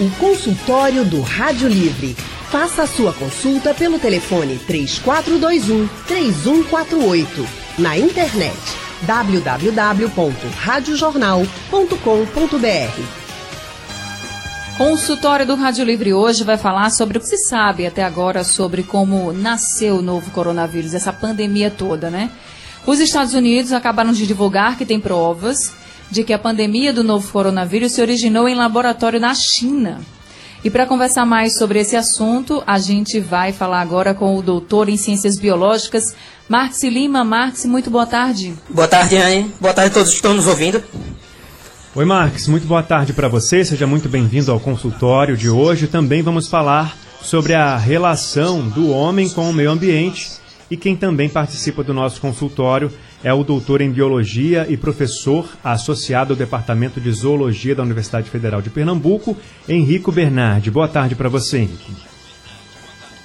O consultório do Rádio Livre. Faça a sua consulta pelo telefone 3421 3148. Na internet www.radiojornal.com.br. Consultório do Rádio Livre hoje vai falar sobre o que se sabe até agora sobre como nasceu o novo coronavírus, essa pandemia toda, né? Os Estados Unidos acabaram de divulgar que tem provas de que a pandemia do novo coronavírus se originou em laboratório na China. E para conversar mais sobre esse assunto, a gente vai falar agora com o doutor em Ciências Biológicas, Marx Lima. Marx, muito boa tarde. Boa tarde, Anne. Boa tarde a todos que estão nos ouvindo. Oi, Marx. Muito boa tarde para você. Seja muito bem-vindo ao consultório de hoje. Também vamos falar sobre a relação do homem com o meio ambiente. E quem também participa do nosso consultório é o doutor em Biologia e professor associado ao Departamento de Zoologia da Universidade Federal de Pernambuco, Henrico Bernardi. Boa tarde para você, Henrico.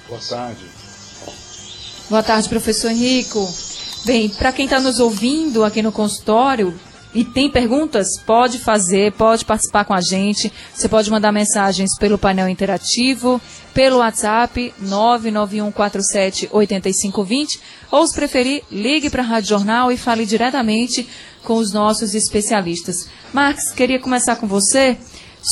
Boa tarde. Boa tarde, professor Henrico. Bem, para quem está nos ouvindo aqui no consultório, e tem perguntas? Pode fazer, pode participar com a gente. Você pode mandar mensagens pelo painel interativo, pelo WhatsApp 991478520 ou, se preferir, ligue para a Rádio Jornal e fale diretamente com os nossos especialistas. Marx, queria começar com você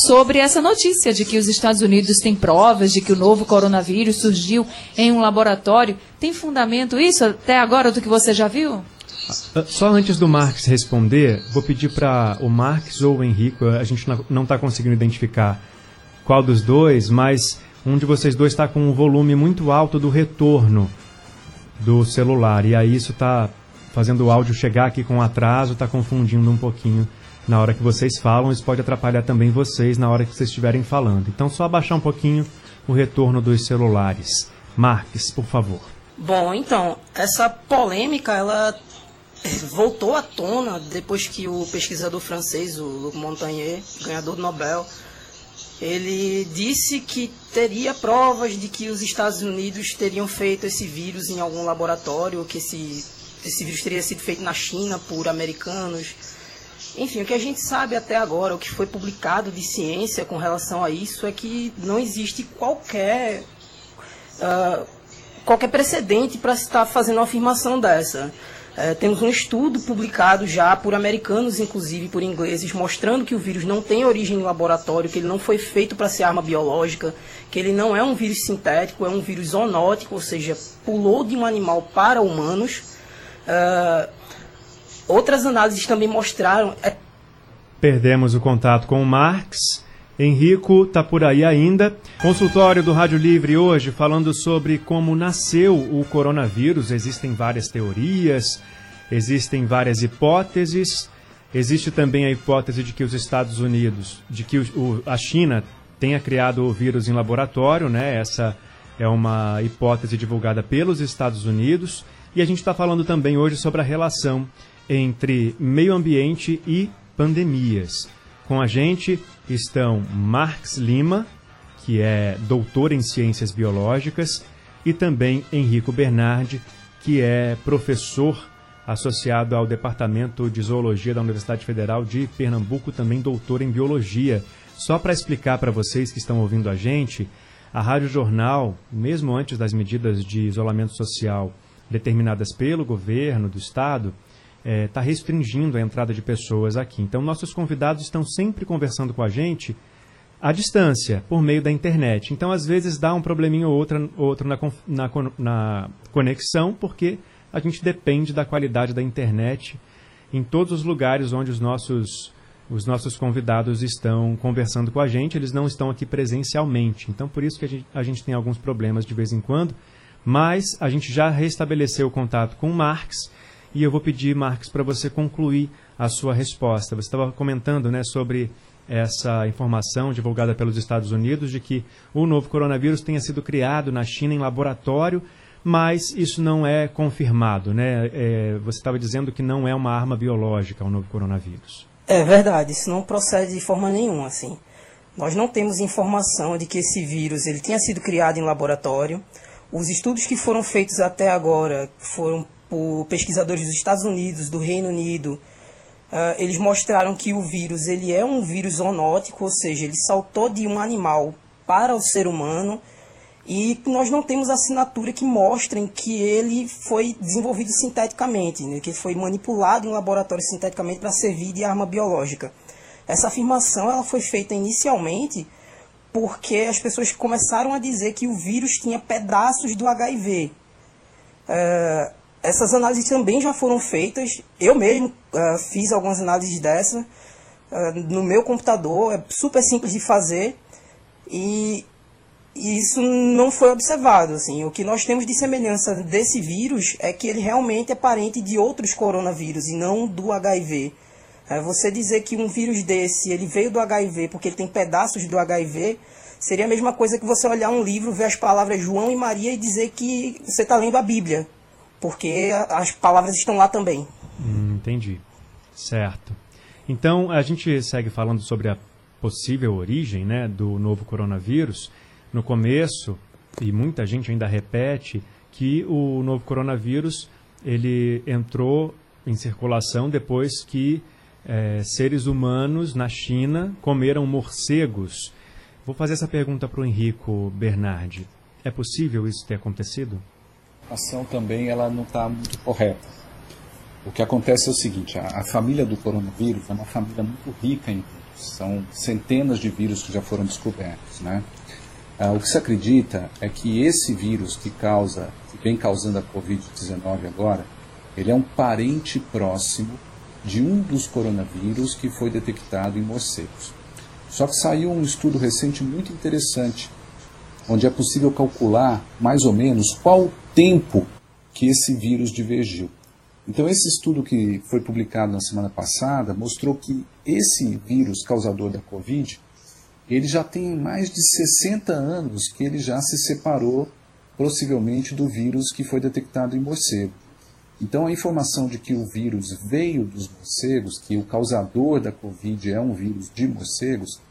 sobre essa notícia de que os Estados Unidos têm provas de que o novo coronavírus surgiu em um laboratório. Tem fundamento isso até agora do que você já viu? Ah, só antes do Marx responder, vou pedir para o Marx ou o Henrico, a gente não está conseguindo identificar qual dos dois, mas um de vocês dois está com um volume muito alto do retorno do celular. E aí isso está fazendo o áudio chegar aqui com atraso, está confundindo um pouquinho na hora que vocês falam. Isso pode atrapalhar também vocês na hora que vocês estiverem falando. Então, só abaixar um pouquinho o retorno dos celulares. Marques, por favor. Bom, então, essa polêmica, ela voltou à tona depois que o pesquisador francês, o Luc Montagnier, ganhador do Nobel, ele disse que teria provas de que os Estados Unidos teriam feito esse vírus em algum laboratório, que esse, esse vírus teria sido feito na China por americanos. Enfim, o que a gente sabe até agora, o que foi publicado de ciência com relação a isso, é que não existe qualquer, uh, qualquer precedente para se estar fazendo uma afirmação dessa. É, temos um estudo publicado já por americanos, inclusive por ingleses, mostrando que o vírus não tem origem em laboratório, que ele não foi feito para ser arma biológica, que ele não é um vírus sintético, é um vírus zoonótico, ou seja, pulou de um animal para humanos. Uh, outras análises também mostraram. É... Perdemos o contato com o Marx. Henrico está por aí ainda. Consultório do Rádio Livre hoje falando sobre como nasceu o coronavírus. Existem várias teorias, existem várias hipóteses. Existe também a hipótese de que os Estados Unidos, de que o, a China tenha criado o vírus em laboratório, né? Essa é uma hipótese divulgada pelos Estados Unidos. E a gente está falando também hoje sobre a relação entre meio ambiente e pandemias. Com a gente estão Marx Lima, que é doutor em ciências biológicas, e também Henrico Bernardi, que é professor associado ao Departamento de Zoologia da Universidade Federal de Pernambuco, também doutor em biologia. Só para explicar para vocês que estão ouvindo a gente, a Rádio Jornal, mesmo antes das medidas de isolamento social determinadas pelo governo do estado, está é, tá restringindo a entrada de pessoas aqui. Então, nossos convidados estão sempre conversando com a gente à distância, por meio da internet. Então, às vezes, dá um probleminha ou outro, outro na, na, na conexão, porque a gente depende da qualidade da internet em todos os lugares onde os nossos, os nossos convidados estão conversando com a gente. Eles não estão aqui presencialmente. Então, por isso que a gente, a gente tem alguns problemas de vez em quando. Mas a gente já restabeleceu o contato com o Marx e eu vou pedir, Marcos, para você concluir a sua resposta. Você estava comentando né, sobre essa informação divulgada pelos Estados Unidos de que o novo coronavírus tenha sido criado na China em laboratório, mas isso não é confirmado. Né? É, você estava dizendo que não é uma arma biológica o novo coronavírus. É verdade, isso não procede de forma nenhuma. Assim. Nós não temos informação de que esse vírus ele tenha sido criado em laboratório. Os estudos que foram feitos até agora foram por pesquisadores dos Estados Unidos, do Reino Unido, Uh, eles mostraram que o vírus ele é um vírus zoonótico, ou seja, ele saltou de um animal para o ser humano e nós não temos assinatura que mostrem que ele foi desenvolvido sinteticamente, né, que foi manipulado em laboratório sinteticamente para servir de arma biológica. Essa afirmação ela foi feita inicialmente porque as pessoas começaram a dizer que o vírus tinha pedaços do HIV. Uh, essas análises também já foram feitas. Eu mesmo uh, fiz algumas análises dessa uh, no meu computador. É super simples de fazer e, isso não foi observado. Assim, o que nós temos de semelhança desse vírus é que ele realmente é parente de outros coronavírus e não do HIV. Uh, você dizer que um vírus desse ele veio do HIV porque ele tem pedaços do HIV seria a mesma coisa que você olhar um livro, ver as palavras João e Maria e dizer que você está lendo a Bíblia porque as palavras estão lá também. Hum, entendi. Certo. Então, a gente segue falando sobre a possível origem né, do novo coronavírus. No começo, e muita gente ainda repete, que o novo coronavírus ele entrou em circulação depois que é, seres humanos na China comeram morcegos. Vou fazer essa pergunta para o Henrico Bernardi. É possível isso ter acontecido? Informação também ela não está muito correta. O que acontece é o seguinte: a, a, família do coronavírus é uma família muito rica em vírus. São centenas de vírus que já foram descobertos, né? Ah, o que se acredita é que esse vírus que causa, que vem causando a Covid-19 agora, ele é um parente próximo de um dos coronavírus que foi detectado em morcegos. Só que saiu um estudo recente muito interessante onde é possível calcular mais ou menos qual o tempo que esse vírus divergiu. Então, esse estudo que foi publicado na semana passada mostrou que esse vírus causador da Covid, ele já tem mais de 60 anos que ele já se separou possivelmente do vírus que foi detectado em morcego. Então, a informação de que o vírus veio dos morcegos, que o causador da Covid é um vírus de morcegos,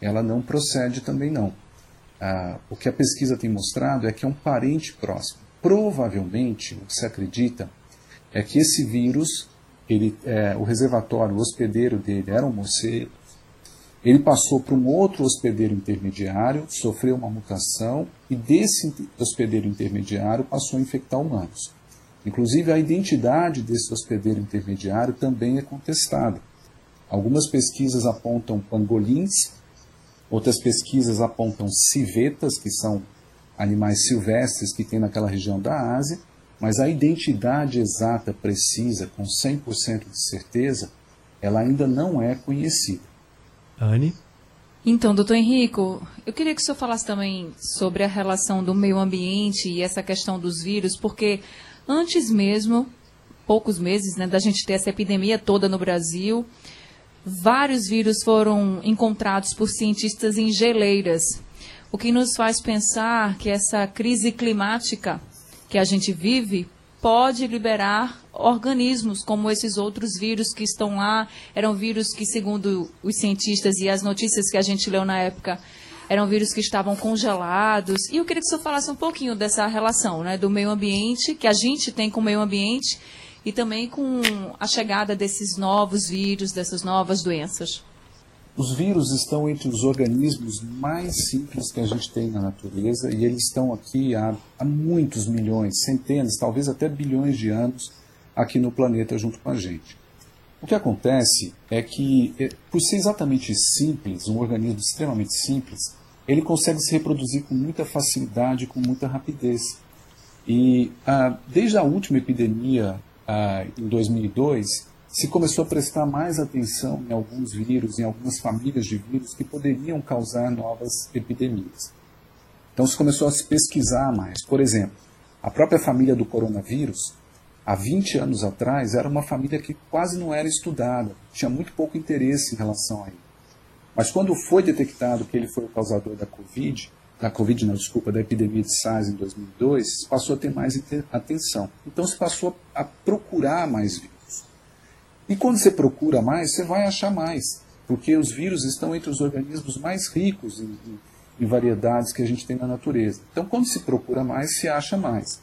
ela não procede também não ah, o que a pesquisa tem mostrado é que é um parente próximo. Provavelmente, o que se acredita é que esse vírus, ele, é, o reservatório, o hospedeiro dele era um morcego, ele passou para um outro hospedeiro intermediário, sofreu uma mutação e desse hospedeiro intermediário passou a infectar humanos. Inclusive, a identidade desse hospedeiro intermediário também é contestada. Algumas pesquisas apontam pangolins Outras pesquisas apontam civetas, que são animais silvestres que tem naquela região da Ásia, mas a identidade exata, precisa, com 100% de certeza, ela ainda não é conhecida. Anne? Então, doutor Henrico, eu queria que o senhor falasse também sobre a relação do meio ambiente e essa questão dos vírus, porque antes mesmo, poucos meses, né, da gente ter essa epidemia toda no Brasil, vários vírus foram encontrados por cientistas em geleiras, o que nos faz pensar que essa crise climática que a gente vive pode liberar organismos como esses outros vírus que estão lá. Eram vírus que, segundo os cientistas e as notícias que a gente leu na época, eram vírus que estavam congelados. E eu queria que senhor falasse um pouquinho dessa relação né, do meio ambiente, que a gente tem com o meio ambiente, e também com a chegada desses novos vírus, dessas novas doenças? Os vírus estão entre os organismos mais simples que a gente tem na natureza e eles estão aqui há, há muitos milhões, centenas, talvez até bilhões de anos aqui no planeta junto com a gente. O que acontece é que, é, por ser exatamente simples, um organismo extremamente simples, ele consegue se reproduzir com muita facilidade, com muita rapidez. E ah, desde a última epidemia ah, em 2002, se começou a prestar mais atenção em alguns vírus, em algumas famílias de vírus que poderiam causar novas epidemias. Então se começou a se pesquisar mais. Por exemplo, a própria família do coronavírus, há 20 anos atrás, era uma família que quase não era estudada, tinha muito pouco interesse em relação a ele. Mas quando foi detectado que ele foi o causador da Covid, da Covid, não, desculpa, da epidemia de SARS em 2002, passou a ter mais atenção. Então se passou a procurar mais vírus. E quando você procura mais, você vai achar mais, porque os vírus estão entre os organismos mais ricos em, em, variedades que a gente tem na natureza. Então quando se procura mais, se acha mais.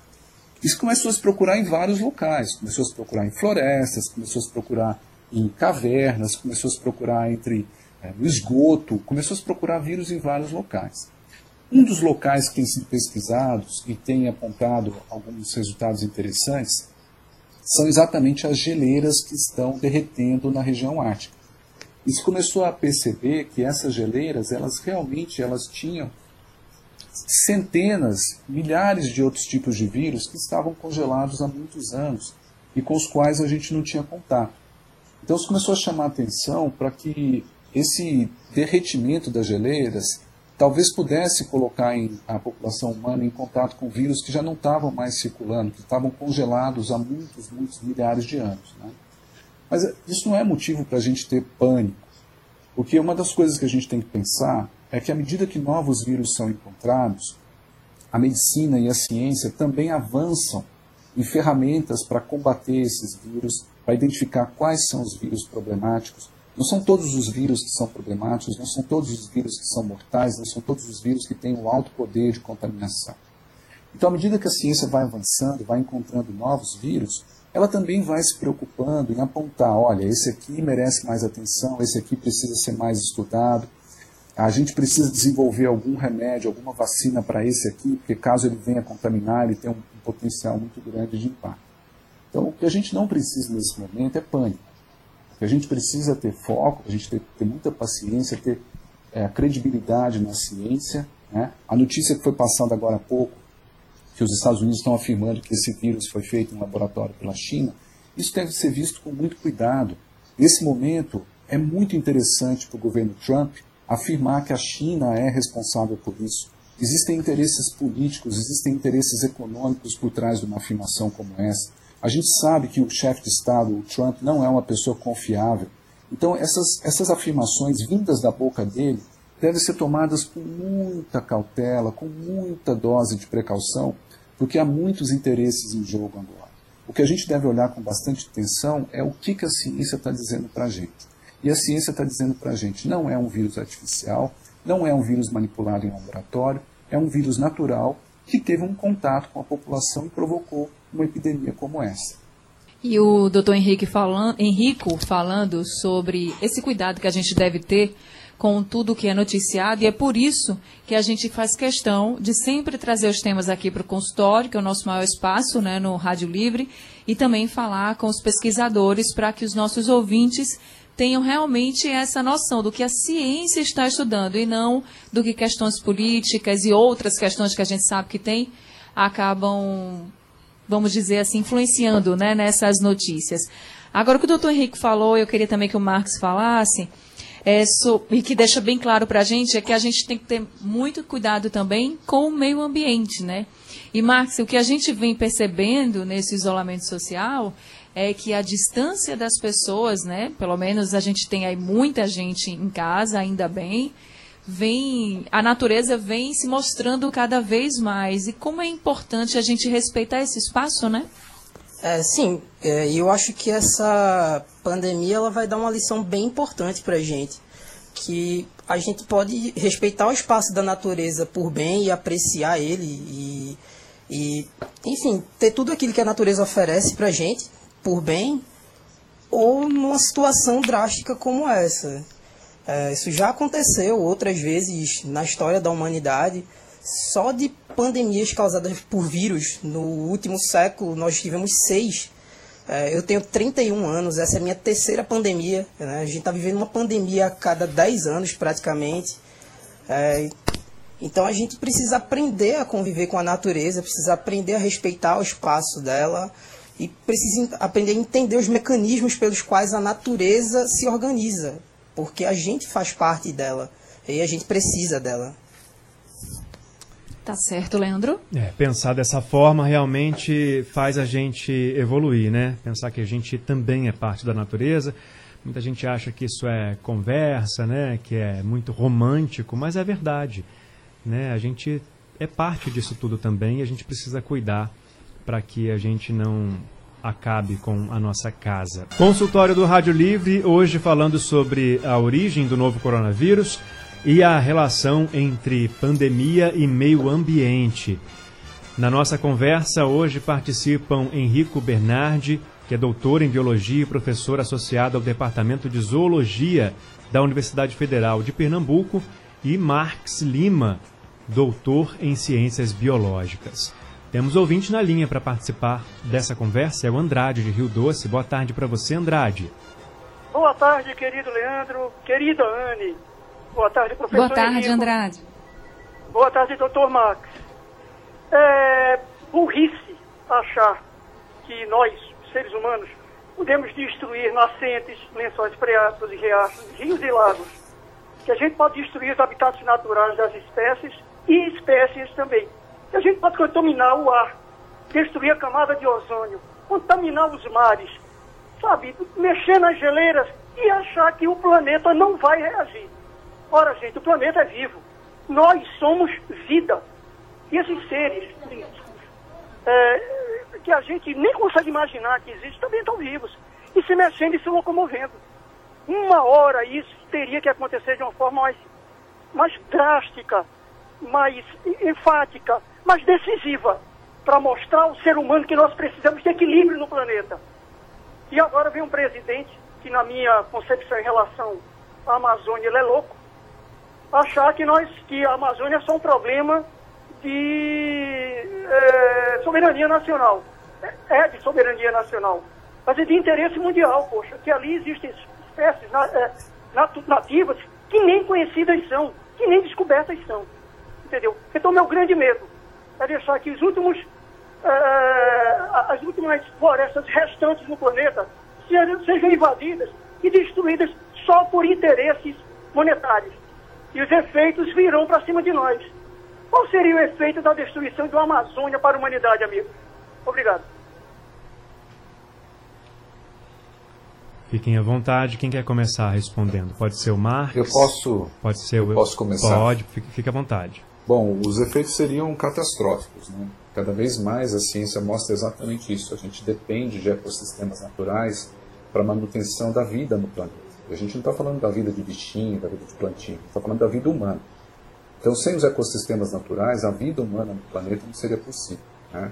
Isso começou a se procurar em vários locais. Começou a se procurar em florestas, começou a se procurar em cavernas, começou a se procurar entre é, no esgoto, começou a se procurar vírus em vários locais. Um dos locais que tem sido pesquisados e tem apontado alguns resultados interessantes são exatamente as geleiras que estão derretendo na região ártica. E se começou a perceber que essas geleiras, elas realmente elas tinham centenas, milhares de outros tipos de vírus que estavam congelados há muitos anos e com os quais a gente não tinha contato. Então isso começou a chamar atenção para que esse derretimento das geleiras talvez pudesse colocar a população humana em contato com vírus que já não estavam mais circulando, que estavam congelados há muitos, muitos milhares de anos. Né? Mas isso não é motivo para a gente ter pânico, porque uma das coisas que a gente tem que pensar é que à medida que novos vírus são encontrados, a medicina e a ciência também avançam em ferramentas para combater esses vírus, para identificar quais são os vírus problemáticos. Não são todos os vírus que são problemáticos, não são todos os vírus que são mortais, não são todos os vírus que têm um alto poder de contaminação. Então, à medida que a ciência vai avançando, vai encontrando novos vírus, ela também vai se preocupando em apontar: olha, esse aqui merece mais atenção, esse aqui precisa ser mais estudado. A gente precisa desenvolver algum remédio, alguma vacina para esse aqui, porque caso ele venha contaminar, ele tem um, potencial muito grande de impacto. Então, o que a gente não precisa nesse momento é pânico. Que a gente precisa ter foco, a gente ter, ter muita paciência, ter é, credibilidade na ciência. Né? A notícia que foi passada agora há pouco que os Estados Unidos estão afirmando que esse vírus foi feito em laboratório pela China, isso deve ser visto com muito cuidado. Nesse momento, é muito interessante para o governo Trump afirmar que a China é responsável por isso. Existem interesses políticos, existem interesses econômicos por trás de uma afirmação como essa. A gente sabe que o chefe de Estado, o Trump, não é uma pessoa confiável. Então, essas, essas afirmações vindas da boca dele devem ser tomadas com muita cautela, com muita dose de precaução, porque há muitos interesses em jogo agora. O que a gente deve olhar com bastante atenção é o que, que a ciência está dizendo para a gente. E a ciência está dizendo para a gente, não é um vírus artificial, não é um vírus manipulado em laboratório, é um vírus natural que teve um contato com a população e provocou uma epidemia como essa. E o doutor Henrique falando, Henrico falando sobre esse cuidado que a gente deve ter com tudo que é noticiado, e é por isso que a gente faz questão de sempre trazer os temas aqui para o consultório, que é o nosso maior espaço né, no Rádio Livre, e também falar com os pesquisadores para que os nossos ouvintes tenham realmente essa noção do que a ciência está estudando e não do que questões políticas e outras questões que a gente sabe que tem acabam, vamos dizer assim, influenciando né, nessas notícias. Agora, o que o doutor Henrique falou, eu queria também que o Marcos falasse, é, so, e que deixa bem claro para a gente é que a gente tem que ter muito cuidado também com o meio ambiente, né? E, Marx, o que a gente vem percebendo nesse isolamento social é que a distância das pessoas, né? Pelo menos a gente tem aí muita gente em casa, ainda bem, vem a natureza vem se mostrando cada vez mais e como é importante a gente respeitar esse espaço, né? É, sim, é, eu acho que essa pandemia ela vai dar uma lição bem importante para a gente, que a gente pode respeitar o espaço da natureza por bem e apreciar ele e, e enfim, ter tudo aquilo que a natureza oferece para a gente por bem ou numa situação drástica como essa. É, isso já aconteceu outras vezes na história da humanidade. Só de pandemias causadas por vírus, no último século nós tivemos seis. É, eu tenho 31 anos, essa é a minha terceira pandemia. Né? A gente está vivendo uma pandemia a cada 10 anos praticamente. É, então a gente precisa aprender a conviver com a natureza, precisa aprender a respeitar o espaço dela e precisa aprender a entender os mecanismos pelos quais a natureza se organiza, porque a gente faz parte dela e a gente precisa dela. Tá certo, Leandro? É, pensar dessa forma realmente faz a gente evoluir, né? Pensar que a gente também é parte da natureza. Muita gente acha que isso é conversa, né? Que é muito romântico, mas é verdade, né? A gente é parte disso tudo também e a gente precisa cuidar para que a gente não acabe com a nossa casa. Consultório do Rádio Livre, hoje falando sobre a origem do novo coronavírus e a relação entre pandemia e meio ambiente. Na nossa conversa hoje participam Henrico Bernardi, que é doutor em biologia e professor associado ao Departamento de Zoologia da Universidade Federal de Pernambuco, e Marx Lima, doutor em ciências biológicas. Temos ouvinte na linha para participar dessa conversa, é o Andrade de Rio Doce. Boa tarde para você, Andrade. Boa tarde, querido Leandro, querida Anne. Boa tarde, professor. Boa tarde, Henrico. Andrade. Boa tarde, doutor Max. É burrice achar que nós, seres humanos, podemos destruir nascentes, lençóis freáticos e riachos, rios e lagos. Que a gente pode destruir os habitats naturais das espécies e espécies também. A gente pode contaminar o ar, destruir a camada de ozônio, contaminar os mares, sabe, mexer nas geleiras e achar que o planeta não vai reagir. Ora, gente, o planeta é vivo. Nós somos vida. E esses seres é, que a gente nem consegue imaginar que existem também estão vivos. E se mexendo e se locomovendo. Uma hora isso teria que acontecer de uma forma mais, mais drástica, mais enfática, mais decisiva, para mostrar ao ser humano que nós precisamos de equilíbrio no planeta. E agora vem um presidente que, na minha concepção em relação à Amazônia, ele é louco, achar que, nós, que a Amazônia é só um problema de é, soberania nacional. É de soberania nacional, mas é de interesse mundial, poxa, que ali existem espécies é, nativas que nem conhecidas são, que nem descobertas são. Entendeu? Então, meu grande medo é deixar que os últimos, é, as últimas florestas restantes no planeta sejam, sejam invadidas e destruídas só por interesses monetários. E os efeitos virão para cima de nós. Qual seria o efeito da destruição da Amazônia para a humanidade, amigo? Obrigado. Fiquem à vontade. Quem quer começar respondendo? Pode ser o Marcos? Eu posso. Pode ser eu o. Posso começar? Pode, fique, fique à vontade. Bom, os efeitos seriam catastróficos. Né? Cada vez mais a ciência mostra exatamente isso. A gente depende de ecossistemas naturais para a manutenção da vida no planeta. A gente não está falando da vida de bichinho, da vida de plantinho, está falando da vida humana. Então, sem os ecossistemas naturais, a vida humana no planeta não seria possível. Né?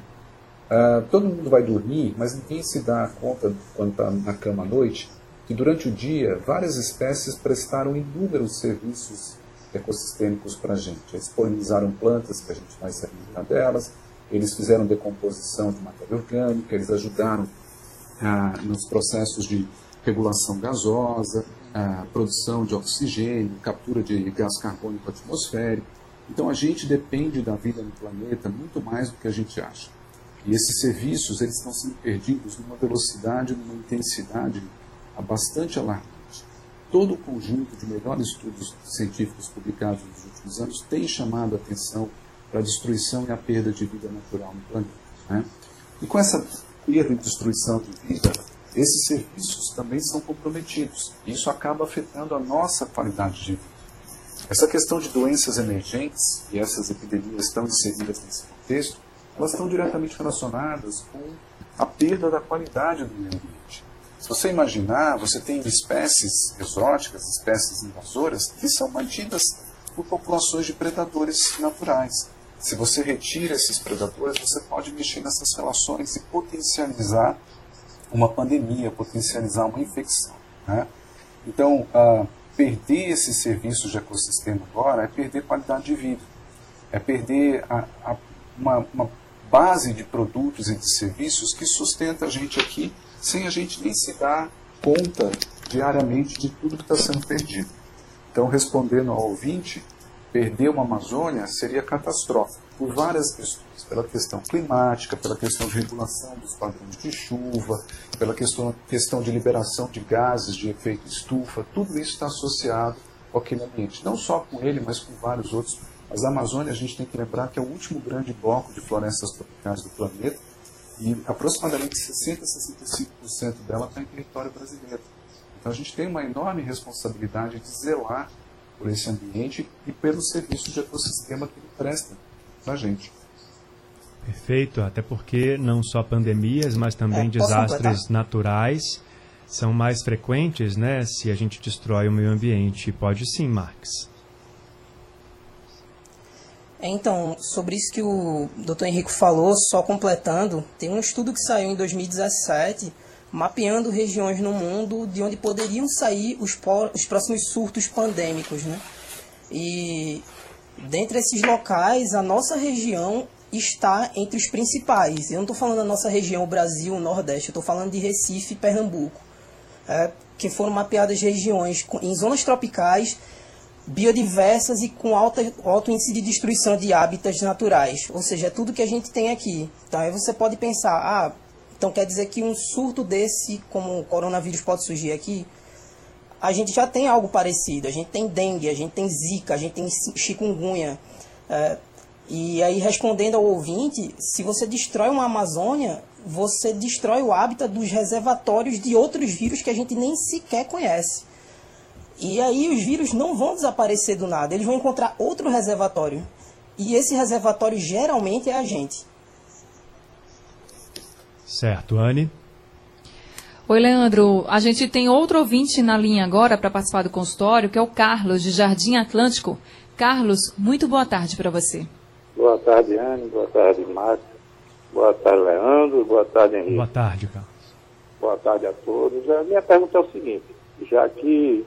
Uh, todo mundo vai dormir, mas ninguém se dá conta, quando está na cama à noite, que durante o dia várias espécies prestaram inúmeros serviços ecossistêmicos para a gente. Eles polinizaram plantas que a gente vai se alimentar delas, eles fizeram decomposição de matéria orgânica, eles ajudaram ah, nos processos de regulação gasosa, ah, produção de oxigênio, captura de gás carbônico atmosférico. Então a gente depende da vida no planeta muito mais do que a gente acha. E esses serviços eles estão sendo perdidos numa velocidade, numa intensidade bastante alarmante. Todo o conjunto de melhores estudos científicos publicados nos últimos anos tem chamado a atenção para a destruição e a perda de vida natural no planeta. Né? E com essa perda e destruição de vida, esses serviços também são comprometidos. Isso acaba afetando a nossa qualidade de vida. Essa questão de doenças emergentes, e essas epidemias estão inseridas nesse contexto, elas estão diretamente relacionadas com a perda da qualidade do meio ambiente. Se você imaginar, você tem espécies exóticas, espécies invasoras, que são mantidas por populações de predadores naturais. Se você retira esses predadores, você pode mexer nessas relações e potencializar uma pandemia, potencializar uma infecção. Né? Então, uh, perder esses serviços de ecossistema agora é perder qualidade de vida, é perder a, a, uma, uma base de produtos e de serviços que sustenta a gente aqui sem a gente nem se dar conta diariamente de tudo que está sendo perdido. Então, respondendo ao ouvinte, perder uma Amazônia seria catastrófico por várias questões. Pela questão climática, pela questão de regulação dos padrões de chuva, pela questão, questão de liberação de gases de efeito estufa, tudo isso está associado com aquele ambiente. Não só com ele, mas com vários outros mas a Amazônia, a gente tem que lembrar que é o último grande bloco de florestas tropicais do planeta e aproximadamente 60% a 65% dela está em território brasileiro. Então a gente tem uma enorme responsabilidade de zelar por esse ambiente e pelos serviços de ecossistema que ele presta para a gente. Perfeito, até porque não só pandemias, mas também é, desastres completar? naturais são mais frequentes, né? Se a gente destrói o meio ambiente. Pode sim, Marx. É, então, sobre isso que o Dr. Henrico falou, só completando, tem um estudo que saiu em 2017 mapeando regiões no mundo de onde poderiam sair os, os próximos surtos pandêmicos. Né? E dentre esses locais, a nossa região está entre os principais. Eu não estou falando da nossa região, Brasil, Nordeste, eu estou falando de Recife e Pernambuco, é, que foram mapeadas regiões em zonas tropicais, biodiversas e com alta, alto índice de destruição de hábitats naturais. Ou seja, é tudo que a gente tem aqui. Então aí você pode pensar, ah, então quer dizer que um surto desse, como o coronavírus pode surgir aqui? A gente já tem algo parecido. A gente tem dengue, a gente tem zika, a gente tem chikungunya. É, e aí, respondendo ao ouvinte, se você destrói uma Amazônia, você destrói o hábitat dos reservatórios de outros vírus que a gente nem sequer conhece. E aí os vírus não vão desaparecer do nada, eles vão encontrar outro reservatório. E esse reservatório geralmente é a gente. Certo, Anne. Oi, Leandro. A gente tem outro ouvinte na linha agora para participar do consultório, que é o Carlos, de Jardim Atlântico. Carlos, muito boa tarde para você. Boa tarde, Anne. Boa tarde, Márcio. Boa tarde, Leandro. Boa tarde, Henrique. Boa tarde, Carlos. Boa tarde a todos. A minha pergunta é o seguinte, já que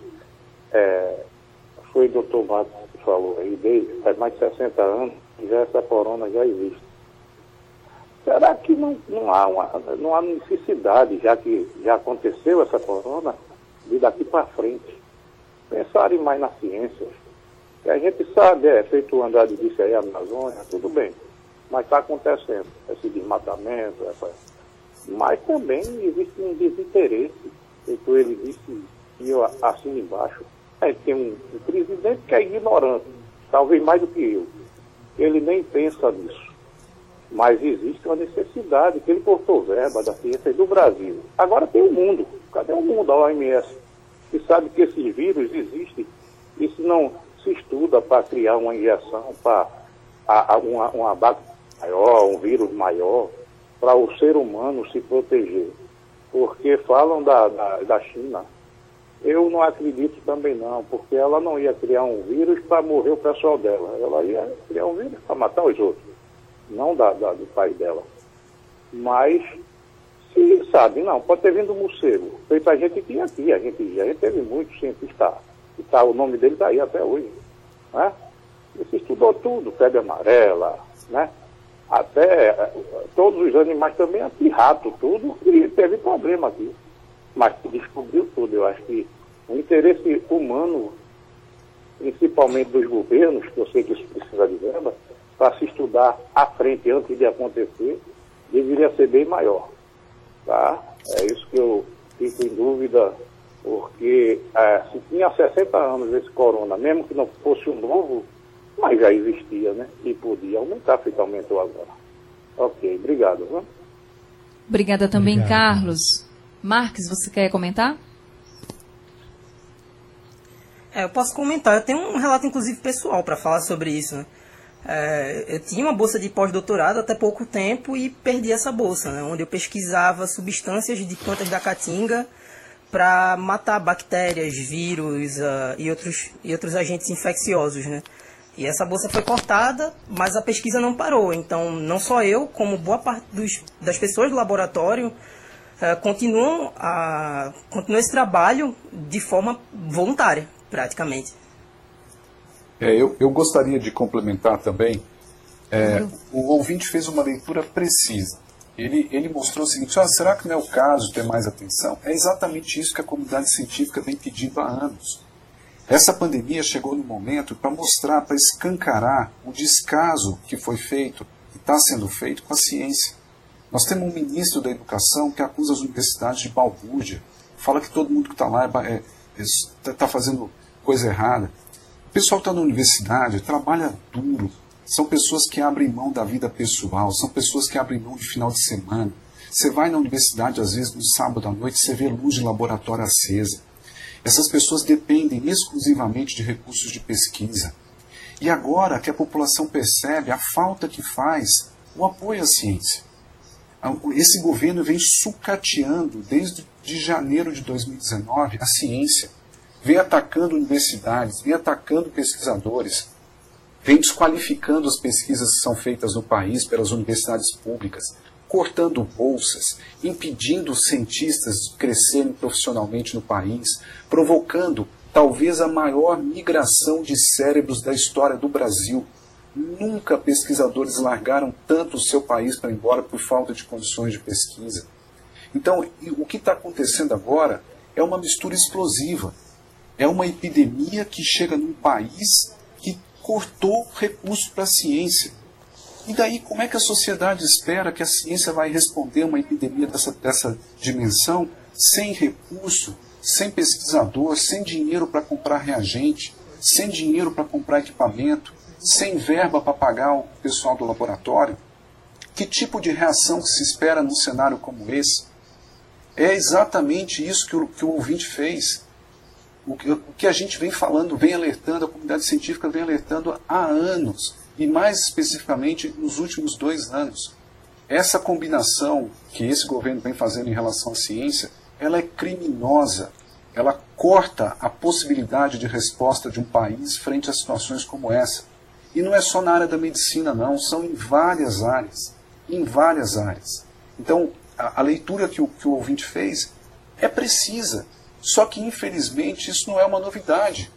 é, foi o doutor Márcio que falou aí, desde faz mais de 60 anos, já essa corona já existe. Será que não, não, há uma, não há necessidade, já que já aconteceu essa corona, de daqui para frente, pensarem mais na ciência? A gente sabe, é feito o Andrade disse aí, a Amazônia, tudo bem. Mas está acontecendo esse desmatamento, essa... mas também existe um desinteresse, feito ele disse, e eu assino embaixo. É, tem um, um presidente que é ignorante, talvez mais do que eu. Ele nem pensa nisso. Mas existe uma necessidade, que ele cortou verba da ciência do Brasil. Agora tem o mundo. Cadê o mundo, a OMS? Que sabe que esses vírus existem. Isso não, se estuda para criar uma injeção para uma, uma maior, um vírus maior, para o ser humano se proteger. Porque falam da, da, da China. Eu não acredito também não, porque ela não ia criar um vírus para morrer o pessoal dela. Ela ia criar um vírus para matar os outros, não da, da, do pai dela. Mas, se sabe, não, pode ter vindo um morcego. Feito a gente tinha aqui, a gente, a gente teve muitos cientistas e tá, o nome dele está aí até hoje. Né? Ele estudou tudo, febre amarela, né? Até eh, todos os animais também, rato, tudo, e teve problema aqui. Mas descobriu tudo. Eu acho que o interesse humano, principalmente dos governos, que eu sei que isso precisa de verba, para se estudar à frente antes de acontecer, deveria ser bem maior. Tá? É isso que eu fico em dúvida porque é, se tinha 60 anos esse corona, mesmo que não fosse um novo, mas já existia, né? E podia aumentar, feito aumentou agora. Ok, obrigado. Né? Obrigada também, Obrigado. Carlos. Marques, você quer comentar? É, eu posso comentar. Eu tenho um relato, inclusive, pessoal para falar sobre isso. Né? É, eu tinha uma bolsa de pós-doutorado até pouco tempo e perdi essa bolsa, né? onde eu pesquisava substâncias de plantas da caatinga para matar bactérias, vírus uh, e, outros, e outros agentes infecciosos, né? E essa bolsa foi cortada, mas a pesquisa não parou. Então, não só eu, como boa parte dos, das pessoas do laboratório uh, continuam, a, continuam esse trabalho de forma voluntária, praticamente. É, eu, eu gostaria de complementar também. É, o ouvinte fez uma leitura precisa ele, ele mostrou o seguinte: ah, será que não é o caso de ter mais atenção? É exatamente isso que a comunidade científica vem pedindo há anos. Essa pandemia chegou no momento para mostrar, para escancarar o descaso que foi feito e está sendo feito com a ciência. Nós temos um ministro da Educação que acusa as universidades de balbúrdia, fala que todo mundo que está lá está é, é, tá fazendo coisa errada. O pessoal que está na universidade trabalha duro, são pessoas que abrem mão da vida pessoal, são pessoas que abrem mão de final de semana. Você vai na universidade, às vezes, no sábado à noite, você vê luz de laboratório acesa. Essas pessoas dependem exclusivamente de recursos de pesquisa. E agora que a população percebe a falta que faz o apoio à ciência. Esse governo vem sucateando, desde de janeiro de 2019, a ciência. Vem atacando universidades, vem atacando pesquisadores vem desqualificando as pesquisas que são feitas no país pelas universidades públicas, cortando bolsas, impedindo cientistas de crescerem profissionalmente no país, provocando talvez a maior migração de cérebros da história do Brasil. Nunca pesquisadores largaram tanto o seu país para ir embora por falta de condições de pesquisa. Então, o que está acontecendo agora é uma mistura explosiva. É uma epidemia que chega num país que cortou recursos para a ciência. E daí, como é que a sociedade espera que a ciência vai responder a uma epidemia dessa, dessa dimensão sem recurso, sem pesquisador, sem dinheiro para comprar reagente, sem dinheiro para comprar equipamento, sem verba para pagar o pessoal do laboratório? Que tipo de reação se espera num cenário como esse? É exatamente isso que o, que o ouvinte fez. O que, o que a gente vem falando, vem alertando, a comunidade científica vem alertando há anos, e mais especificamente nos últimos dois anos. Essa combinação que esse governo vem fazendo em relação à ciência ela é criminosa. Ela corta a possibilidade de resposta de um país frente a situações como essa. E não é só na área da medicina, não, são em várias áreas. Em várias áreas. Então, a, a leitura que o, que o ouvinte fez é precisa. Só que, infelizmente, isso não é uma novidade.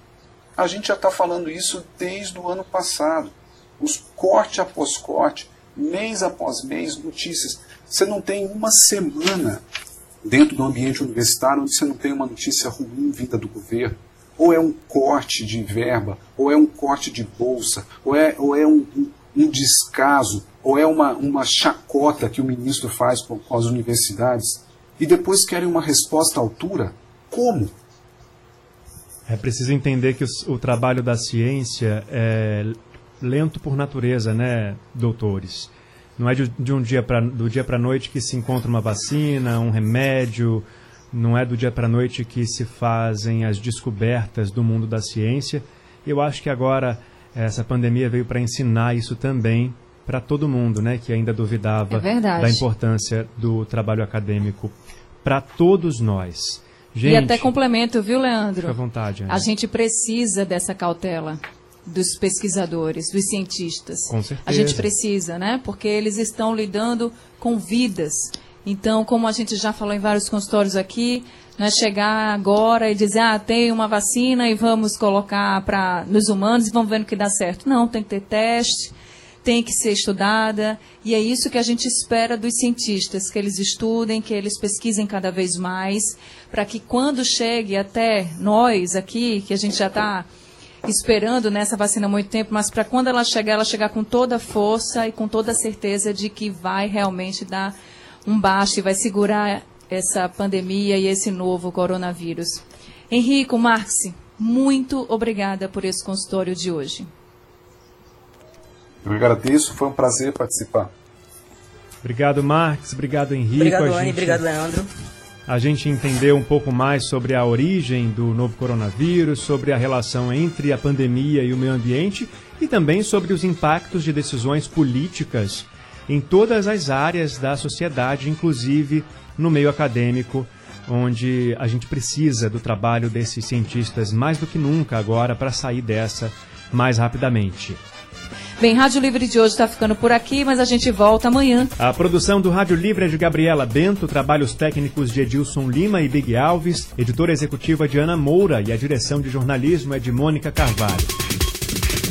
A gente já está falando isso desde o ano passado. Os corte após corte, mês após mês, notícias. Você não tem uma semana dentro do ambiente universitário onde você não tem uma notícia ruim vinda do governo, ou é um corte de verba, ou é um corte de bolsa, ou é, ou é um, um, descaso, ou é uma, uma chacota que o ministro faz com, com as universidades, e depois querem uma resposta à altura? Como? É preciso entender que o, o trabalho da ciência é lento por natureza, né, doutores? Não é de, de um dia pra, do dia para a noite que se encontra uma vacina, um remédio, não é do dia para a noite que se fazem as descobertas do mundo da ciência. Eu acho que agora essa pandemia veio para ensinar isso também para todo mundo, né, que ainda duvidava é da importância do trabalho acadêmico para todos nós. Gente, e até complemento, viu, Leandro? Fica à vontade. Ana. A gente precisa dessa cautela dos pesquisadores, dos cientistas. Com certeza. A gente precisa, né? Porque eles estão lidando com vidas. Então, como a gente já falou em vários consultórios aqui, não é chegar agora e dizer, ah, tem uma vacina e vamos colocar para nos humanos e vamos ver no que dá certo. Não, tem que ter teste, tem que ser estudada, e é isso que a gente espera dos cientistas, que eles estudem, que eles pesquisem cada vez mais, para que quando chegue até nós aqui, que a gente já está esperando nessa vacina há muito tempo, mas para quando ela chegar, ela chegar com toda a força e com toda a certeza de que vai realmente dar um baixo e vai segurar essa pandemia e esse novo coronavírus. Henrico, Marx, muito obrigada por esse consultório de hoje. Eu agradeço, foi um prazer participar. Obrigado, Marx. Obrigado, Henrico. Obrigado, A Anne. gente- Obrigado, Leandro. a gente entendeu um pouco mais sobre a origem do novo coronavírus, sobre a relação entre a pandemia e o meio ambiente e também sobre os impactos de decisões políticas em todas as áreas da sociedade, inclusive no meio acadêmico, onde a gente precisa do trabalho desses cientistas mais do que nunca agora para sair dessa mais rapidamente. Bem, Rádio Livre de hoje está ficando por aqui, mas a gente volta amanhã. A produção do Rádio Livre é de Gabriela Bento, trabalhos técnicos de Edilson Lima e Big Alves, editora executiva de Ana Moura e a direção de jornalismo é de Mônica Carvalho.